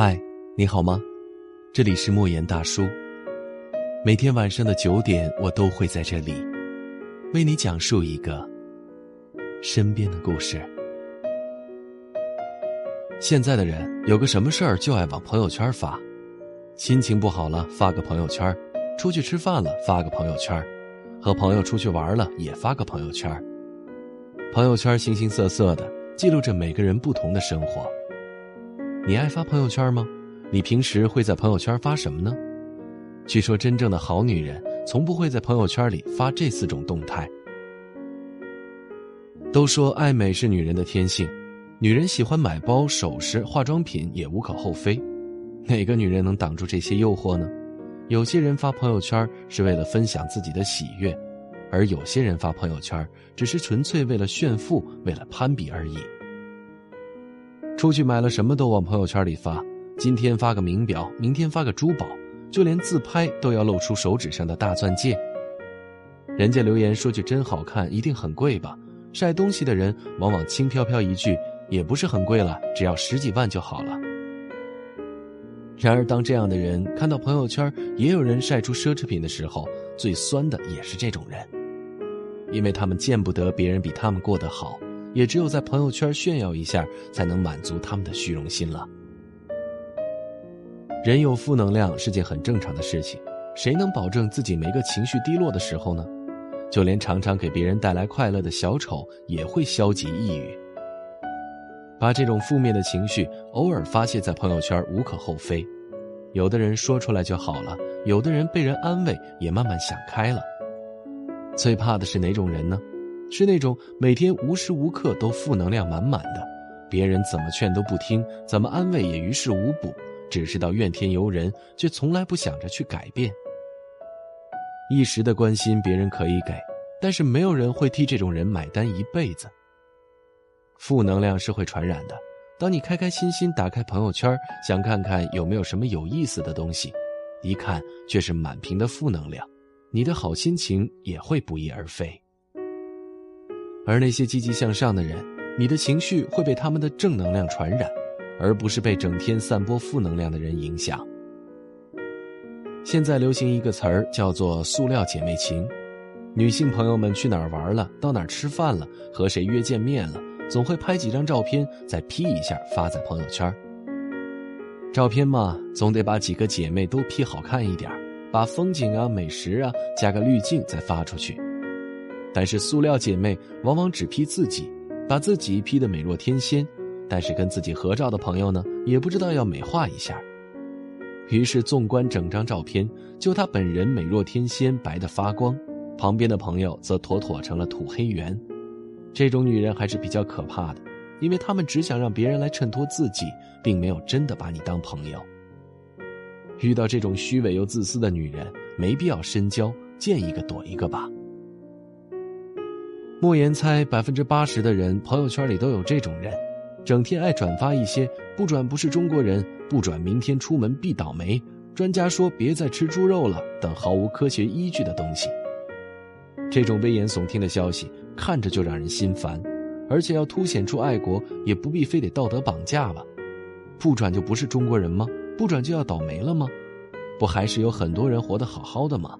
嗨，你好吗？这里是莫言大叔。每天晚上的九点，我都会在这里，为你讲述一个身边的故事。现在的人有个什么事儿就爱往朋友圈发，心情不好了发个朋友圈，出去吃饭了发个朋友圈，和朋友出去玩了也发个朋友圈。朋友圈形形色色的，记录着每个人不同的生活。你爱发朋友圈吗？你平时会在朋友圈发什么呢？据说真正的好女人从不会在朋友圈里发这四种动态。都说爱美是女人的天性，女人喜欢买包、首饰、化妆品也无可厚非。哪个女人能挡住这些诱惑呢？有些人发朋友圈是为了分享自己的喜悦，而有些人发朋友圈只是纯粹为了炫富、为了攀比而已。出去买了什么都往朋友圈里发，今天发个名表，明天发个珠宝，就连自拍都要露出手指上的大钻戒。人家留言说句真好看，一定很贵吧？晒东西的人往往轻飘飘一句，也不是很贵了，只要十几万就好了。然而，当这样的人看到朋友圈也有人晒出奢侈品的时候，最酸的也是这种人，因为他们见不得别人比他们过得好。也只有在朋友圈炫耀一下，才能满足他们的虚荣心了。人有负能量是件很正常的事情，谁能保证自己没个情绪低落的时候呢？就连常常给别人带来快乐的小丑也会消极抑郁。把这种负面的情绪偶尔发泄在朋友圈无可厚非，有的人说出来就好了，有的人被人安慰也慢慢想开了。最怕的是哪种人呢？是那种每天无时无刻都负能量满满的，别人怎么劝都不听，怎么安慰也于事无补，只知道怨天尤人，却从来不想着去改变。一时的关心别人可以给，但是没有人会替这种人买单一辈子。负能量是会传染的，当你开开心心打开朋友圈，想看看有没有什么有意思的东西，一看却是满屏的负能量，你的好心情也会不翼而飞。而那些积极向上的人，你的情绪会被他们的正能量传染，而不是被整天散播负能量的人影响。现在流行一个词儿叫做“塑料姐妹情”，女性朋友们去哪儿玩了，到哪儿吃饭了，和谁约见面了，总会拍几张照片，再 P 一下发在朋友圈。照片嘛，总得把几个姐妹都 P 好看一点，把风景啊、美食啊加个滤镜再发出去。但是塑料姐妹往往只 P 自己，把自己 P 得美若天仙，但是跟自己合照的朋友呢，也不知道要美化一下。于是纵观整张照片，就她本人美若天仙，白得发光，旁边的朋友则妥妥成了土黑圆。这种女人还是比较可怕的，因为她们只想让别人来衬托自己，并没有真的把你当朋友。遇到这种虚伪又自私的女人，没必要深交，见一个躲一个吧。莫言猜，百分之八十的人朋友圈里都有这种人，整天爱转发一些“不转不是中国人”“不转明天出门必倒霉”“专家说别再吃猪肉了”等毫无科学依据的东西。这种危言耸听的消息看着就让人心烦，而且要凸显出爱国，也不必非得道德绑架吧？不转就不是中国人吗？不转就要倒霉了吗？不还是有很多人活得好好的吗？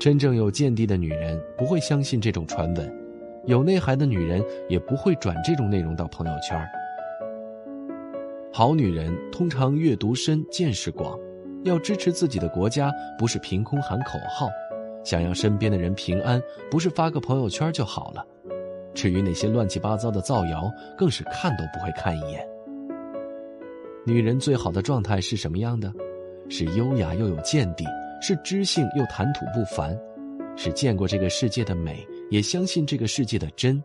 真正有见地的女人不会相信这种传闻，有内涵的女人也不会转这种内容到朋友圈。好女人通常阅读深、见识广，要支持自己的国家，不是凭空喊口号；想要身边的人平安，不是发个朋友圈就好了。至于那些乱七八糟的造谣，更是看都不会看一眼。女人最好的状态是什么样的？是优雅又有见地。是知性又谈吐不凡，是见过这个世界的美，也相信这个世界的真，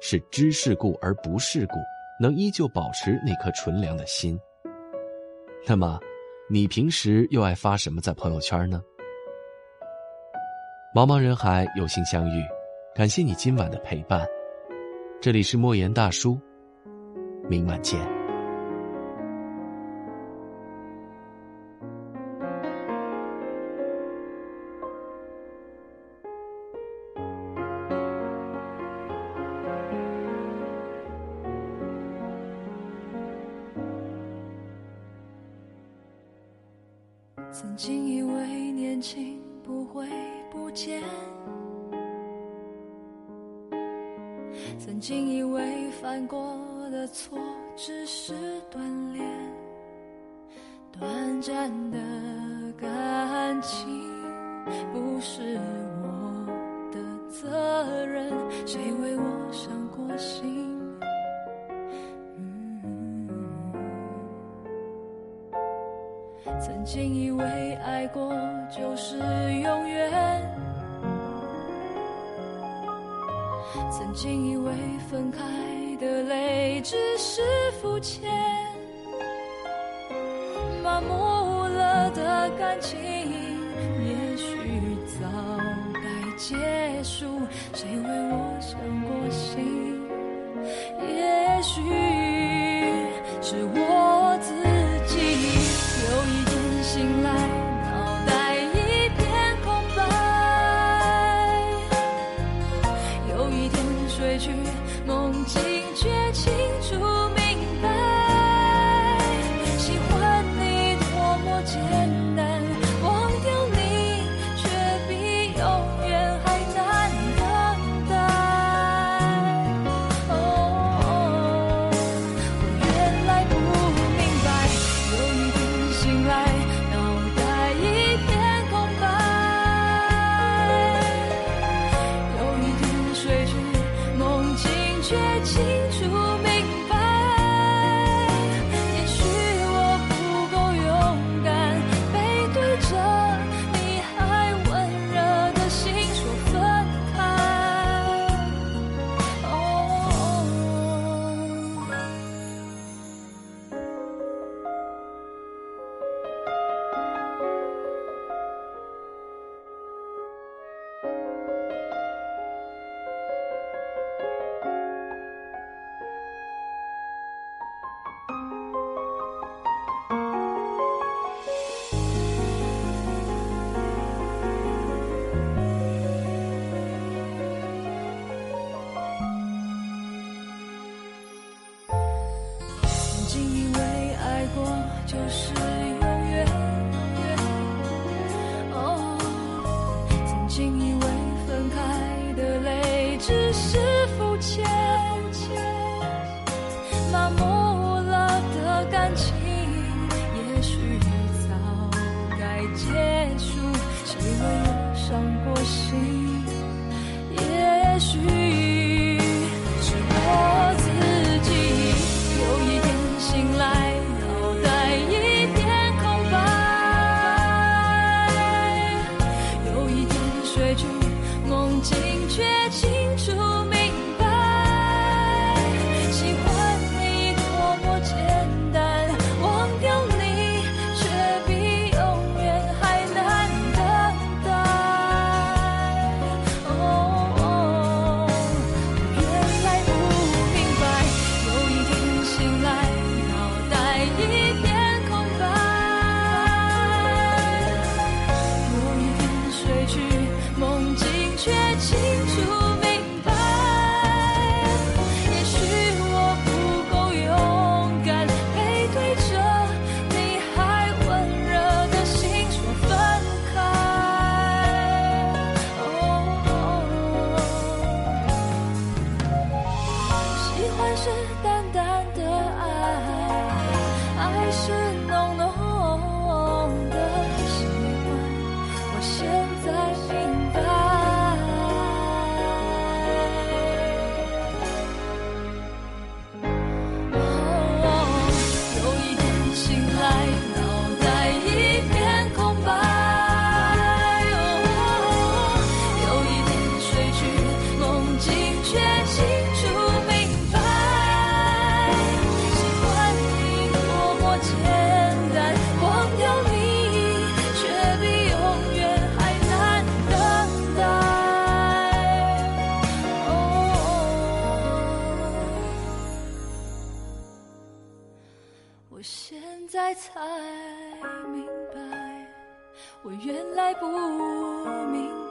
是知世故而不世故，能依旧保持那颗纯良的心。那么，你平时又爱发什么在朋友圈呢？茫茫人海，有幸相遇，感谢你今晚的陪伴。这里是莫言大叔，明晚见。曾经以为年轻不会不见曾经以为犯过的错只是锻炼短暂的感情不是我的责任谁为我伤过心曾经以为爱过就是永远曾经以为分开的泪只是肤浅麻木了的感情也许早该结束谁为我伤过心也许是我醒来我就是。你明白我原来不明白。